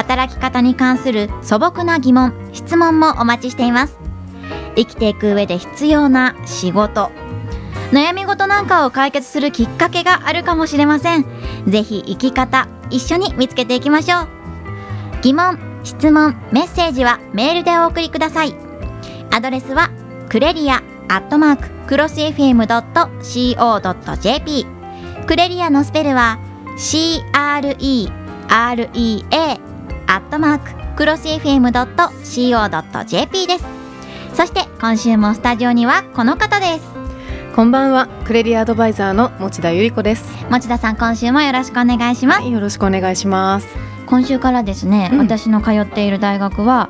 働き方に関する素朴な疑問質問もお待ちしています。生きていく上で必要な仕事。悩み事なんかを解決するきっかけがあるかもしれません。ぜひ生き方一緒に見つけていきましょう。疑問質問メッセージはメールでお送りください。アドレスはクレリアアットマーククロス FM.co.jp クレリアのスペルは CREREA アットマーククロス FM.co.jp です。そして今週もスタジオにはこの方です。こんばんは、クレリアアドバイザーの持田由里子です。持田さん今週もよろしくお願いします、はい、よろしくお願いします。今週からですね、うん。私の通っている大学は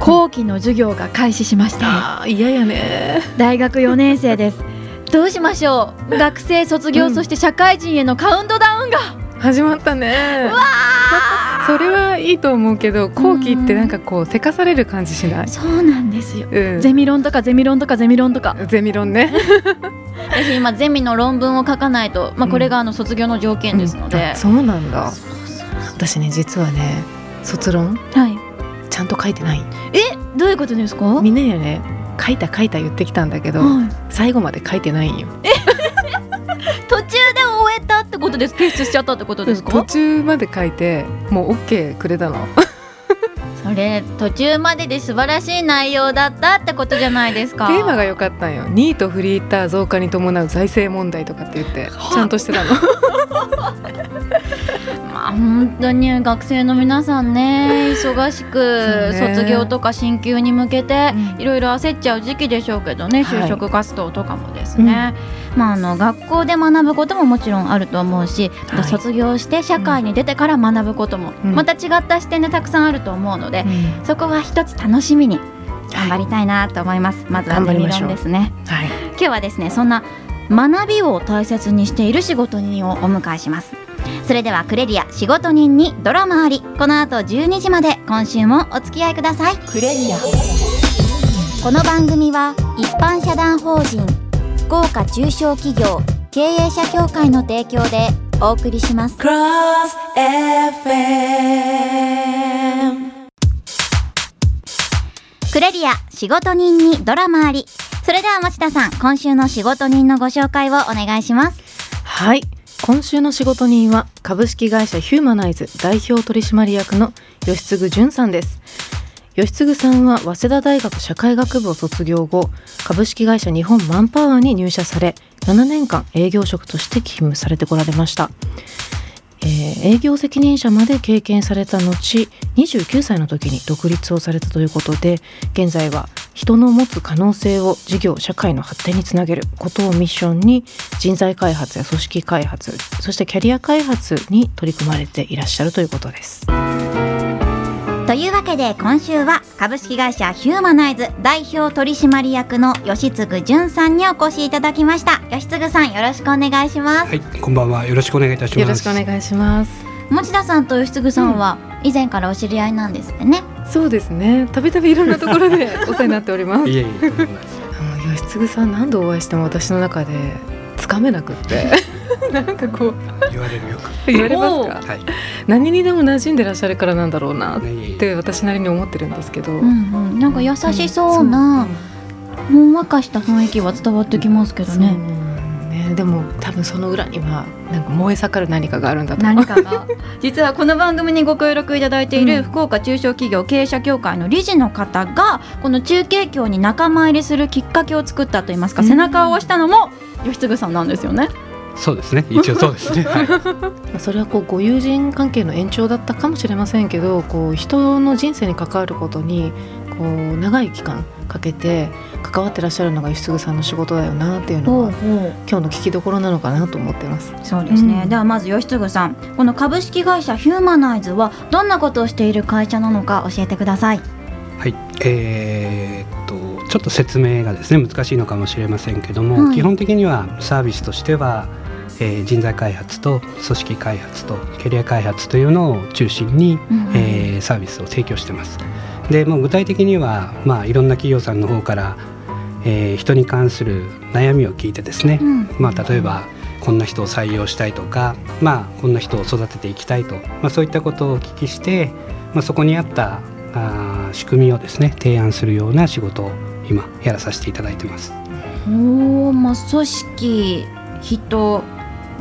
後期の授業が開始しましたああ、嫌やね。大学4年生です。どうしましょう？学生卒業、うん。そして社会人へのカウントダウンが。始まったね。それはいいと思うけど、後期ってなんかこうせかされる感じしない？そうなんですようん。ゼミ論とかゼミ論とかゼミ論とかゼミ論ね。私今ゼミの論文を書かないと、まあ、これがあの卒業の条件ですのであ、そうなんだ。私ね、実はね、卒論はいちゃんと書いてない。え？どういうことですか？みんなにはね、書いた書いた言ってきたんだけど、はい最後まで書いてないんよ。途中えたってことです提出しちゃったってことです途か中まで書いて、もうオッケーくれたの。それ途中までで素晴らしい内容だったってことじゃないですか。テーマが良かったんよ。ニートフリーター増加に伴う財政問題とかって言ってちゃんとしてたの。まあ本当に学生の皆さんね忙しく卒業とか進級に向けてうん。いろいろ焦っちゃう時期でしょうけどねはい。就職活動とかもですね、まああの学校で学ぶことももちろんあると思うし、はい。卒業して社会に出てから学ぶこともうん。また違った視点でたくさんあると思うので、そこは一つ楽しみに頑張りたいなと思います、まずはゼミ論ですね。はい。今日はですねそんな学びを大切にしている仕事人をお迎えします。それではクレリア仕事人にドラマあり。この後12時まで今週もお付き合いください。クレリア。この番組は一般社団法人福岡中小企業経営者協会の提供でお送りします。クロス FM クレリア仕事人にドラマあり。それでは持田さん今週の仕事人のご紹介をお願いします。はい。今週の仕事人は株式会社ヒューマナイズ代表取締役の吉継淳さんです吉継さんは早稲田大学社会学部を卒業後株式会社日本マンパワーに入社され7年間営業職として勤務されてこられましたえー営業責任者まで経験された後29歳の時に独立をされたということで現在は人の持つ可能性を事業社会の発展につなげることをミッションに人材開発や組織開発そしてキャリア開発に取り組まれていらっしゃるということです。というわけで今週は株式会社ヒューマナイズ代表取締役の吉継淳さんにお越しいただきました吉継さんよろしくお願いします、はい、こんばんは。よろしくお願いいたします。よろしくお願いします。持田さんと吉継さんは以前からお知り合いなんですってね、そうですね。たびたびいろんなところで お世話になっております。いえいえ吉継さん何度お会いしても私の中でつかめなくって なんかこう。言われるよく。言われますか？はい。何にでも馴染んでらっしゃるからなんだろうなって私なりに思ってるんですけど、うんうん、なんか優しそうな、ほんわかした雰囲気は伝わってきますけどね。ね。でも多分その裏にはなんか燃え盛る何かがあるんだと思う。何かが？実はこの番組にご協力いただいているうん。福岡中小企業経営者協会の理事の方がこの中継協に仲間入りするきっかけを作ったといいますか、うん。背中を押したのも吉継さんなんですよね。そうですね。一応そうですね。はい。それはこうご友人関係の延長だったかもしれませんけどこう人の人生に関わることにこう長い期間かけて関わってらっしゃるのが吉嗣さんの仕事だよなっていうのは今日の聞きどころなのかなと思ってます。そうですね、うんではまず吉嗣さんこの株式会社ヒューマナイズはどんなことをしている会社なのか教えてくださいはい、えーっとちょっと説明がですね難しいのかもしれませんけども、はい基本的にはサービスとしては、えー人材開発と組織開発とキャリア開発というのを中心に、うんえーサービスを提供してます。でもう具体的には、まあ、いろんな企業さんの方から、えー人に関する悩みを聞いてですね、うんまあ、例えばこんな人を採用したいとか、まあ、こんな人を育てていきたいと、まあ、そういったことをお聞きして、まあ、そこにあったあー仕組みをですね提案するような仕事を今やらさせていただいてます。おーまあ組織人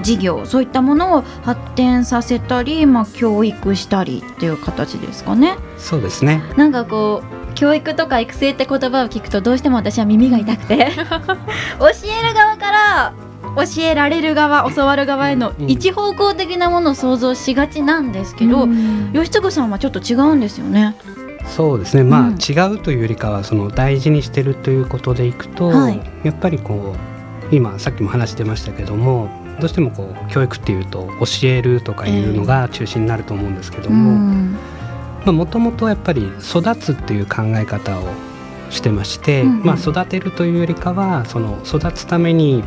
事業そういったものを発展させたり、まあ、教育したりっていう形ですかね。そうですね。なんかこう教育とか育成って言葉を聞くとどうしても私は耳が痛くて。教える側から教えられる側教わる側へのうん。一方向的なものを想像しがちなんですけど、吉嗣さんはちょっと違うんですよね。そうですね。まあ、うん。違うというよりかはその大事にしてるということでいくと、はいやっぱりこう今さっきも話してましたけどもどうしてもこう教育っていうと教えるとかいうのが中心になると思うんですけどうも、んもともとやっぱり育つっていう考え方をしてまして、うんうん。まあ、育てるというよりかはその育つために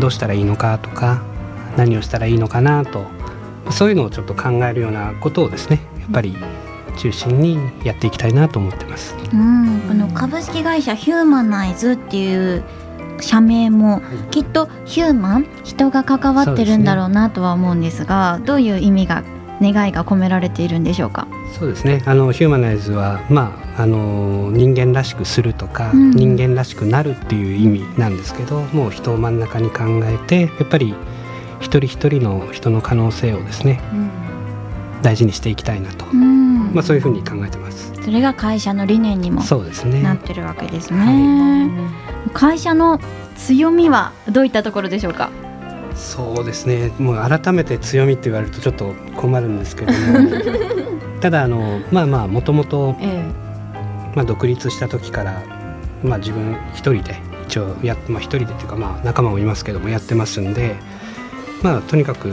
どうしたらいいのかとか何をしたらいいのかなとそういうのをちょっと考えるようなことをですねやっぱり中心にやっていきたいなと思ってます。うん、この株式会社ヒューマナイズっていう社名もきっとヒューマン人が関わってるんだろうなとは思うんですがどういう意味が願いが込められているんでしょうか？そうですね。あのヒューマナイズは、まあ、あの人間らしくするとか、うん。人間らしくなるっていう意味なんですけどもう人を真ん中に考えてやっぱり一人一人の人の可能性をですね大事にしていきたいなと、うん、まあ、そういうふうに考えてます。それが会社の理念にもなってるわけですね。会社の強みはどういったところでしょうか？そうですね。もう改めて強みって言われるとちょっと困るんですけども。ただあのまあまあもともとえ。まあ、独立した時から、まあ、自分一人で一応やっ、まあ、一人でっていうか、まあ、仲間もいますけどもやってますんで、まあ、とにかく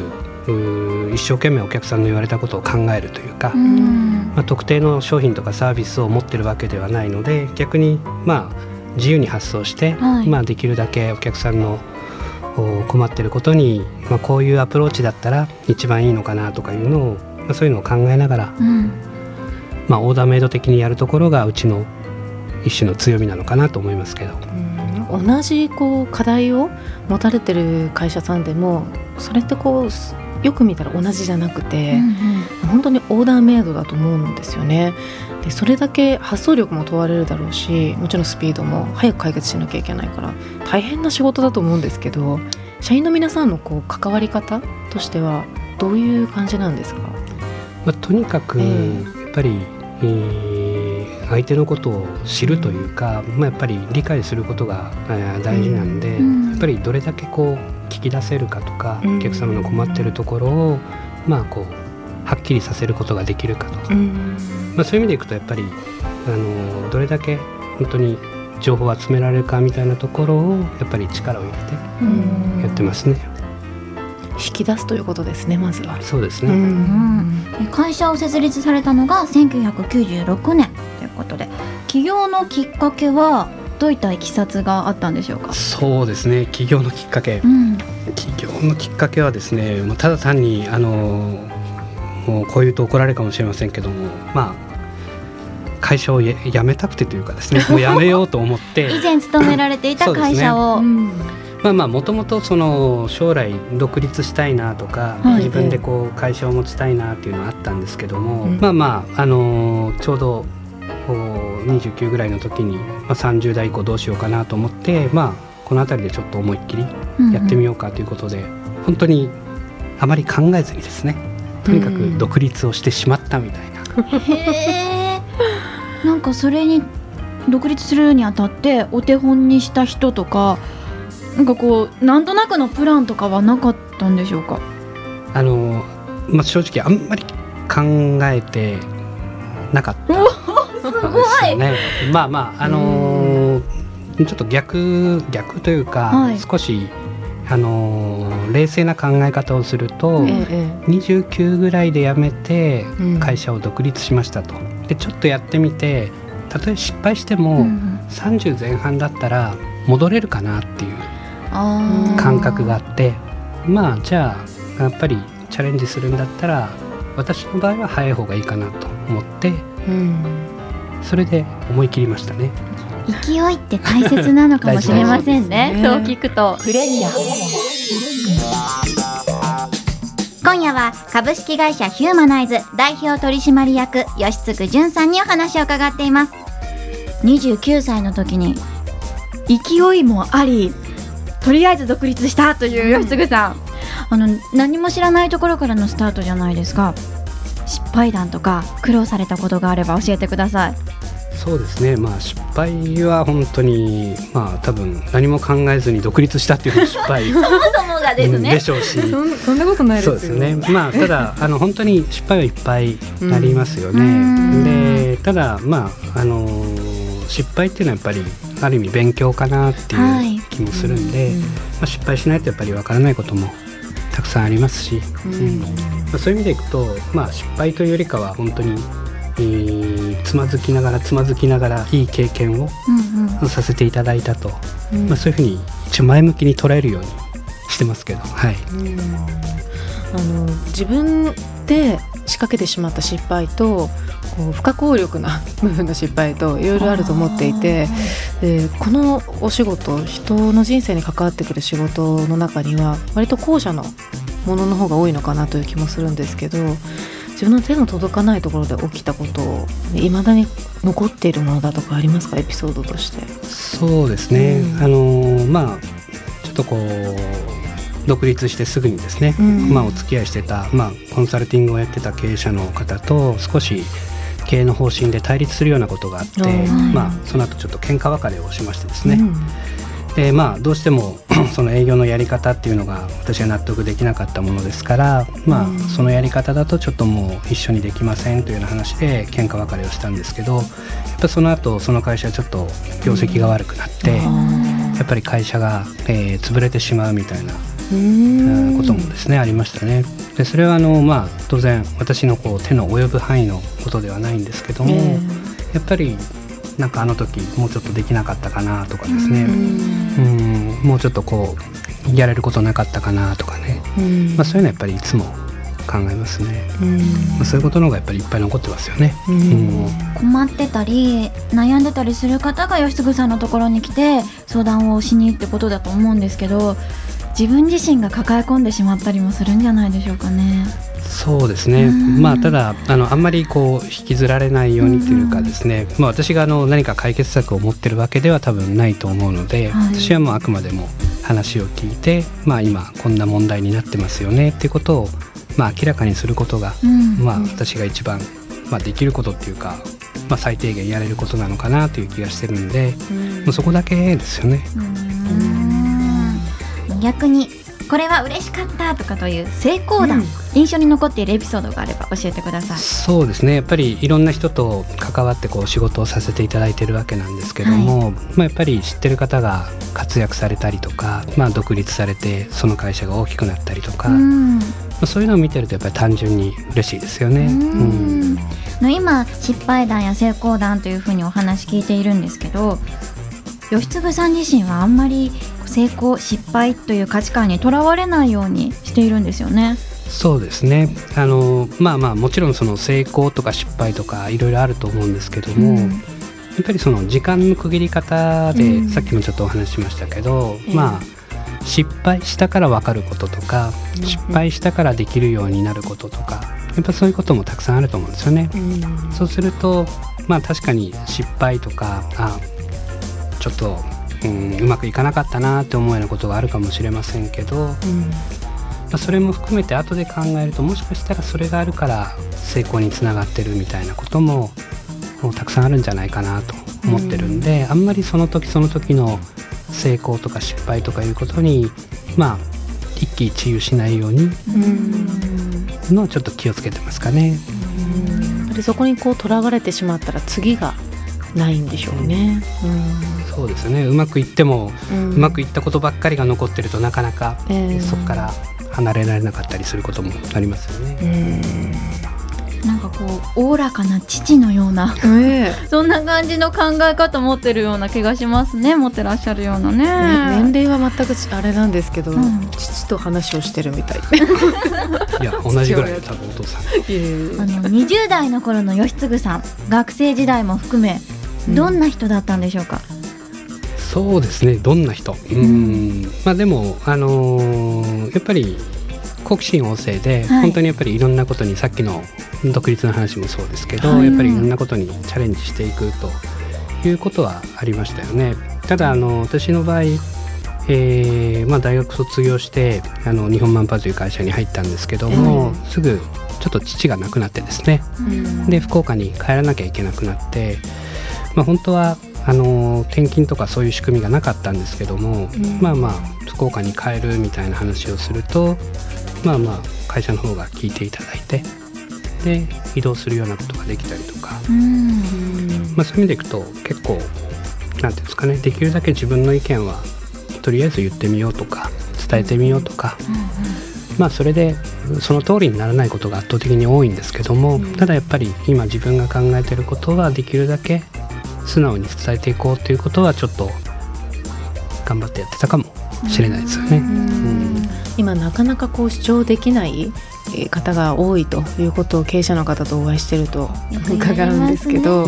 一生懸命お客さんの言われたことを考えるというか、うん。まあ、特定の商品とかサービスを持ってるわけではないので逆に、まあ、自由に発想して、はい。まあ、できるだけお客さんのお困ってることに、まあ、こういうアプローチだったら一番いいのかなとかいうのを、まあ、そういうのを考えながら、うん。まあ、オーダーメイド的にやるところがうちの一種の強みなのかなと思いますけど。うん。同じこう課題を持たれてる会社さんでもそれってこうすよく見たら同じじゃなくて、本当にオーダーメイドだと思うんですよね。でそれだけ発想力も問われるだろうしもちろんスピードも早く解決しなきゃいけないから大変な仕事だと思うんですけど社員の皆さんのこう関わり方としてはどういう感じなんですか？まあ、とにかくえやっぱり、えー相手のことを知るというか、まあ、やっぱり理解することが、えー大事なんで、うん。やっぱりどれだけこう聞き出せるかとか、うん。お客様の困ってるところを、まあ、こうはっきりさせることができるかと、うん。まあ、そういう意味でいくとやっぱりあのどれだけ本当に情報を集められるかみたいなところをやっぱり力を入れてやってますね。引き出すということですねまずは。そうですね、うん会社を設立されたのが1996年ということで起業のきっかけはどういったいきさつがあったんでしょうか？そうですね。起業のきっかけ。うん。起業のきっかけはですねもうただ単にあのもうこういうと怒られるかもしれませんけどもまあ会社をや辞めたくてというかですね もう辞めようと思って。以前勤められていた会社を、まあまあもともとその将来独立したいなとか、はい。自分でこう会社を持ちたいなっていうのはあったんですけども、うん。まあまああのちょうど29ぐらいの時に、まあ、30代以降どうしようかなと思ってまあこの辺りでちょっと思いっきりやってみようかということで、本当にあまり考えずにですねとにかく独立をしてしまったみたいな、へえなんかそれに独立するにあたってお手本にした人とかなんかこうなんとなくのプランとかはなかったんでしょうか？あの、まあ、正直あんまり考えてなかった。すごい。ね。まあまああのーちょっと逆逆というか、はい。少しあのー冷静な考え方をすると、えええ29ぐらいで辞めてうん。会社を独立しましたと。でちょっとやってみてたとえ失敗しても、うん30前半だったら戻れるかなっていう感覚があってまあじゃあやっぱりチャレンジするんだったら私の場合は早い方がいいかなと思ってえうんそれで思い切りましたね。勢いって大切なのかもしれませんね。大事そう聞くと。プレミア今夜は株式会社ヒューマナイズ代表取締役吉嗣淳さんにお話を伺っています。29歳の時に勢いもありとりあえず独立したという吉嗣さん、あの何も知らないところからのスタートじゃないですか失敗談とか苦労されたことがあれば教えてください。そうですね。まあ失敗は本当にまあ多分何も考えずに独立したっていうのが 失敗そもそもがですうんね。でしょうし。そんそんなことないですよそうですね。まあただあの本当に失敗はいっぱいありますよね。うん。でただまああのー失敗っていうのはやっぱりある意味勉強かなってはい。いう気もするんで、うん。まあ、失敗しないとやっぱりわからないこともたくさんありますし、うん。うんまあ、そういう意味でいくと、まあ、失敗というよりかは本当に、えーつまずきながらつまずきながらいい経験をうんうん。させていただいたと、うん。まあ、そういうふうに一応前向きに捉えるようにしてますけど、はい、うん。あの自分で仕掛けてしまった失敗とこう不可抗力な 部分の失敗といろいろあると思っていてでこのお仕事人の人生に関わってくる仕事の中には割と後者のものの方が多いのかなという気もするんですけど自分の手の届かないところで起きたことをいまだに残っているものだとかありますか？エピソードとして。そうですね、うん。あのーまあちょっとこう独立してすぐにですね、うん。まあ、お付き合いしてた、まあ、コンサルティングをやってた経営者の方と少し経営の方針で対立するようなことがあって、うんまあ、その後ちょっと喧嘩別れをしましてですね、うん。でまあどうしても その営業のやり方っていうのが私は納得できなかったものですから、まうん。あ、そのやり方だとちょっともう一緒にできませんというような話で喧嘩別れをしたんですけどやっぱその後その会社はちょっと業績が悪くなって、やっぱり会社が、えー潰れてしまうみたいなうんこともですねありましたね。でそれはあの、まあ、当然私のこう手の及ぶ範囲のことではないんですけども、えやっぱりなんかあの時もうちょっとできなかったかなとかですね、えうん。もうちょっとこうやれることなかったかなとかね、うん。まあ、そういうのはやっぱりいつも考えますね、うん。まあ、そういうことの方がやっぱりいっぱい残ってますよね。困ってたり悩んでたりする方が吉嗣さんのところに来て相談をしにってことだと思うんですけど自分自身が抱え込んでしまったりもするんじゃないでしょうかね。そうですね、うん。まあただあのあんまりこう引きずられないようにというかですね、まあ、私があの何か解決策を持ってるわけでは多分ないと思うので、はい。私はもうあくまでも話を聞いて、まあ、今こんな問題になってますよねっていうことを、まあ、明らかにすることが、うん。まあ、私が一番、まあ、できることっていうか、まあ、最低限やれることなのかなという気がしてるんで、もうそこだけですよね。うん逆にこれは嬉しかったとかという成功談、うん。印象に残っているエピソードがあれば教えてください。そうですね。やっぱりいろんな人と関わってこう仕事をさせていただいてるわけなんですけども、まあ、やっぱり知ってる方が活躍されたりとか、まあ、独立されてその会社が大きくなったりとか、まうん。あ、そういうのを見てるとやっぱり単純に嬉しいですよね。うん。うん。の今失敗談や成功談というふうにお話聞いているんですけど吉嗣さん自身はあんまり成功失敗という価値観にとらわれないようにしているんですよね。そうですね。あのまあまあもちろんその成功とか失敗とかいろいろあると思うんですけども、うん。やっぱりその時間の区切り方で、うん。さっきもちょっとお話ししましたけど、ええ。まあ失敗したから分かることとか、うん。失敗したからできるようになることとかやっぱそういうこともたくさんあると思うんですよね。うん。そうするとまあ確かに失敗とかあちょっと、うん、うまくいかなかったなって思うようなことがあるかもしれませんけど、まうん。あ、それも含めて後で考えるともしかしたらそれがあるから成功につながってるみたいなことももうたくさんあるんじゃないかなと思ってるんで、あんまりその時その時の成功とか失敗とかいうことにまあ一喜一憂しないようにうん。のはちょっと気をつけてますかね。やっぱりそこにこうとらわれてしまったら次がないんでしょうね。そうですね。うまくいっても、ううまくいったことばっかりが残ってるとなかなか、えーそこから離れられなかったりすることもありますよね。なんかこうおおらかな父のようなうんねそんな感じの考え方持ってるような気がしますね。持ってらっしゃるようなね。えね年齢は全くあれなんですけど、うん。父と話をしてるみたい。いや同じぐらい多分お父さん。あの20代の頃の吉嗣さん学生時代も含めどんな人だったんでしょうか、そうですね。どんな人？うん。まあでもあのーやっぱり好奇心旺盛で、はい。本当にやっぱりいろんなことにさっきの独立の話もそうですけど、はいやっぱりいろんなことにチャレンジしていくということはありましたよね。ただあの私の場合えーまあ、大学卒業してあの日本マンパという会社に入ったんですけども、すぐちょっと父が亡くなってですね。で福岡に帰らなきゃいけなくなって、まあ、本当はあの転勤とかそういう仕組みがなかったんですけども、まあまあ福岡に帰るみたいな話をするとまあまあ会社の方が聞いていただいてで移動するようなことができたりとか、うん。まあ、そういう意味でいくと結構なんていうんですかねできるだけ自分の意見はとりあえず言ってみようとか伝えてみようとか、まあそれでその通りにならないことが圧倒的に多いんですけども、ただやっぱり今自分が考えてることはできるだけ素直に伝えていこうということはちょっと頑張ってやってたかもしれないですよね。うん。今なかなかこう主張できないえー方が多いということを経営者の方とお会いしてると伺うんですけど、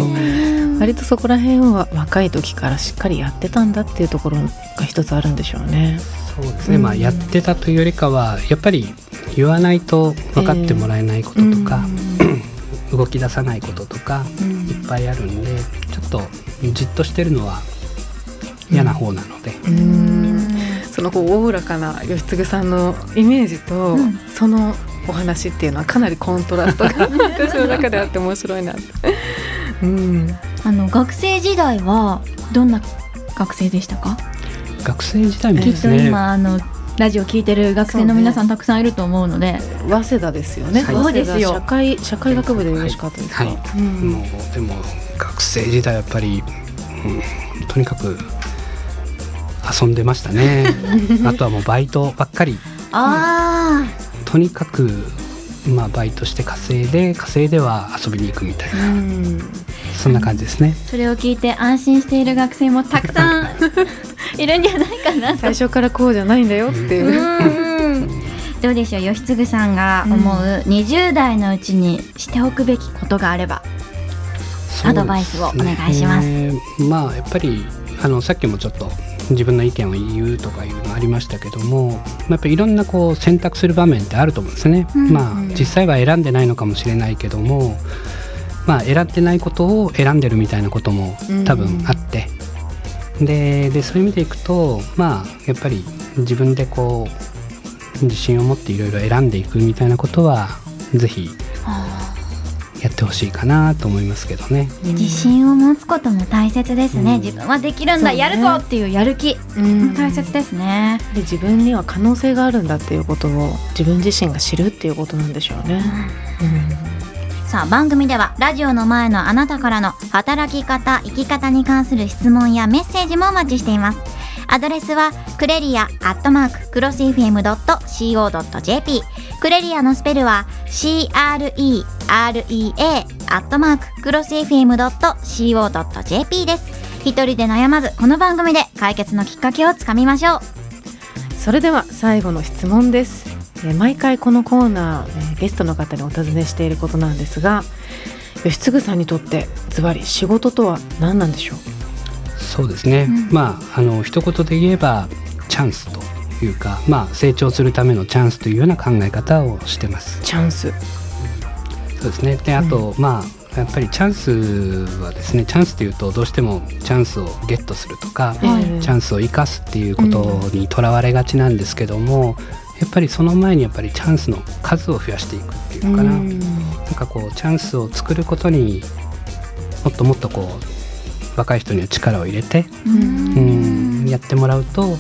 割とそこら辺は若い時からしっかりやってたんだっていうところが一つあるんでしょうね。そうですね、うん。まあやってたというよりかはやっぱり言わないと分かってもらえないこととか、動き出さないこととかいっぱいあるんでちょっとじっとしてるのは嫌な方なので、うん。そのこうおおらかな吉嗣さんのイメージと、うん。そのお話っていうのはかなりコントラストが 私の中であって面白いなって。うん、あの学生時代はどんな学生でしたか、学生時代もきっとですね今あのラジオ聞いてる学生の皆さんたくさんいると思うので、早稲田ですよね。はいそうですよ。早稲田社会社会学部でよろしかったですか。はい。うん。もうでも学生時代やっぱり、うんとにかく遊んでましたね。あとはもうバイトばっかり。あとにかくまあバイトして稼いで稼いでは遊びに行くみたいな、うん。そんな感じですね。あそれを聞いて安心している学生もたくさん いるんじゃないかなと。最初からこうじゃないんだよっていう。うんどうでしょう吉嗣さんが思う20代のうちにしておくべきことがあれば、アドバイスをお願いします。すね。まあやっぱりあのさっきもちょっと自分の意見を言うとかいうのありましたけどもまあやっぱりいろんなこう選択する場面ってあると思うんですね。うんまあ実際は選んでないのかもしれないけどもまあ選んでないことを選んでるみたいなことも多分あって、ででそういう意味でいくとまあやっぱり自分でこう自信を持っていろいろ選んでいくみたいなことはぜひやってほしいかなと思いますけどね。自信を持つことも大切ですね、うん。自分はできるんだ、ね。やるぞっていうやる気、うん。大切ですね。で自分には可能性があるんだっていうことを自分自身が知るっていうことなんでしょうね。さあ番組ではラジオの前のあなたからの働き方生き方に関する質問やメッセージもお待ちしています。アドレスはクレリアアットマーククロス FM.co.jp クレリアのスペルは CREREA アットマーククロス FM.co.jp です。一人で悩まずこの番組で解決のきっかけをつかみましょう。それでは最後の質問です。えー毎回このコーナー、えーゲストの方にお尋ねしていることなんですが、吉嗣さんにとってズバリ仕事とは何なんでしょう？そうですね、うんまああの一言で言えばチャンスというか、まあ、成長するためのチャンスというような考え方をしてます。チャンス。そうですねであと、まあやっぱりチャンスはですねチャンスというとどうしてもチャンスをゲットするとか、はいえーチャンスを生かすっていうことにとらわれがちなんですけども、やっぱりその前にやっぱりチャンスの数を増やしていくっていうのかな、うん。なんかこうチャンスを作ることにもっともっとこう若い人には力を入れて、うん、やってもらうと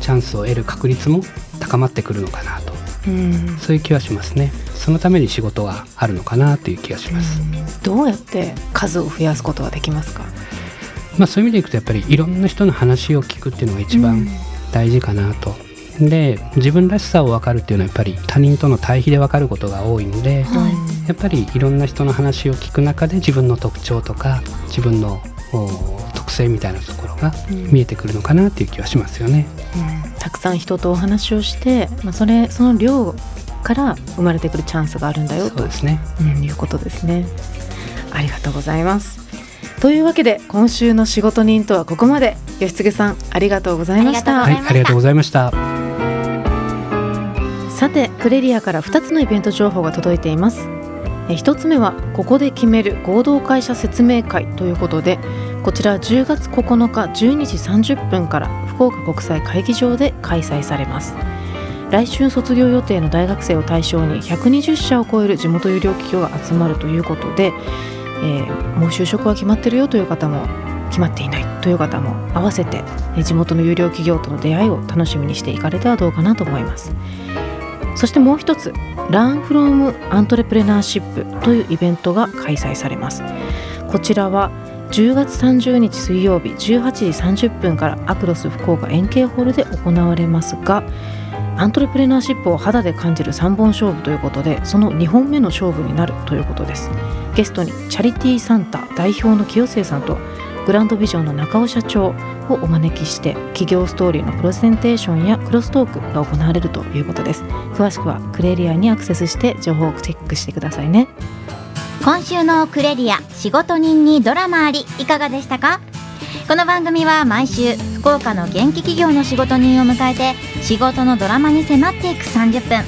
チャンスを得る確率も高まってくるのかなと。うん。そういう気はしますね。そのために仕事があるのかなという気がします、どうやって数を増やすことができますか？まあ、そういう意味でいくとやっぱりいろんな人の話を聞くっていうのが一番大事かなと。で自分らしさを分かるっていうのはやっぱり他人との対比で分かることが多いので、はいやっぱりいろんな人の話を聞く中で自分の特徴とか自分のお特性みたいなところが見えてくるのかなっていう気はしますよね。うんたくさん人とお話をして、まあ、それその量から生まれてくるチャンスがあるんだよとそうですね。うん、いうことですね。ありがとうございます。というわけで今週の仕事人とはここまで吉継さんありがとうございましたありがとうございましたはい、さてクレリアから2つのイベント情報が届いています。1つ目はここで決める合同会社説明会ということでこちら10月9日12時30分から福岡国際会議場で開催されます。来週卒業予定の大学生を対象に120社を超える地元有料企業が集まるということで、えーもう就職は決まってるよという方も決まっていないという方も合わせて地元の有料企業との出会いを楽しみにしていかれてはどうかなと思います。そしてもう一つ Learn from Entrepreneurship というイベントが開催されます。こちらは10月30日水曜日18時30分からアクロス福岡円形ホールで行われますがアントレプレナーシップを肌で感じる3本勝負ということでその2本目の勝負になるということです。ゲストにチャリティーサンタ代表の清末さんとグランドビジョンの中尾社長をお招きして企業ストーリーのプレゼンテーションやクロストークが行われるということです。詳しくはクレリアにアクセスして情報をチェックしてくださいね。今週のクレリア仕事人にドラマありいかがでしたか？この番組は毎週福岡の元気企業の仕事人を迎えて仕事のドラマに迫っていく30分。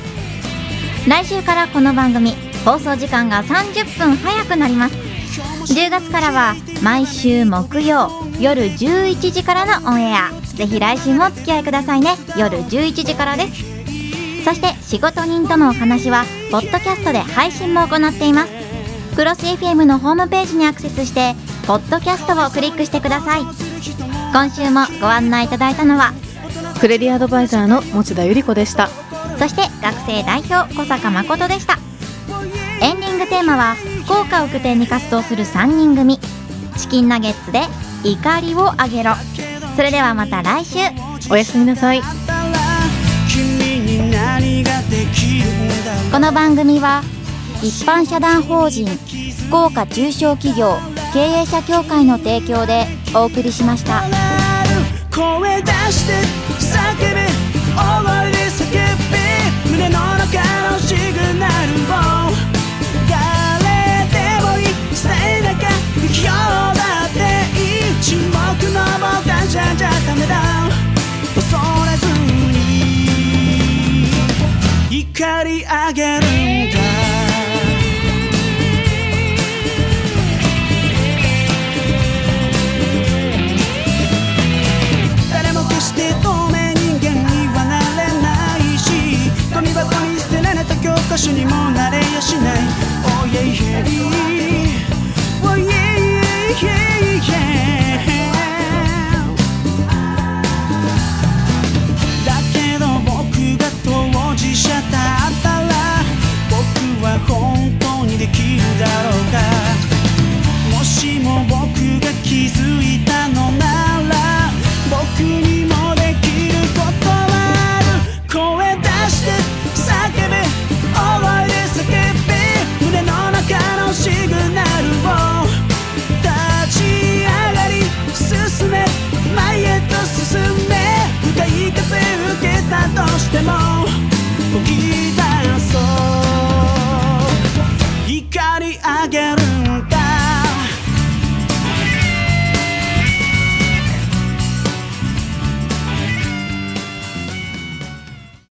来週からこの番組放送時間が30分早くなります。10月からは毎週木曜夜11時からのオンエア。ぜひ来週もお付き合いくださいね。夜11時からです。そして仕事人とのお話はポッドキャストで配信も行っています。クロス FM のホームページにアクセスしてポッドキャストをクリックしてください。今週もご案内いただいたのはクレリアアドバイザーの持田由里子でした。そして学生代表小坂誠でした。エンディングテーマは福岡を拠点に活動する3人組。チキンナゲッツで怒りをあげろ。それではまた来週。おやすみなさい。この番組は一般社団法人福岡中小企業経営者協会の提供でお送りしました。声出して叫べ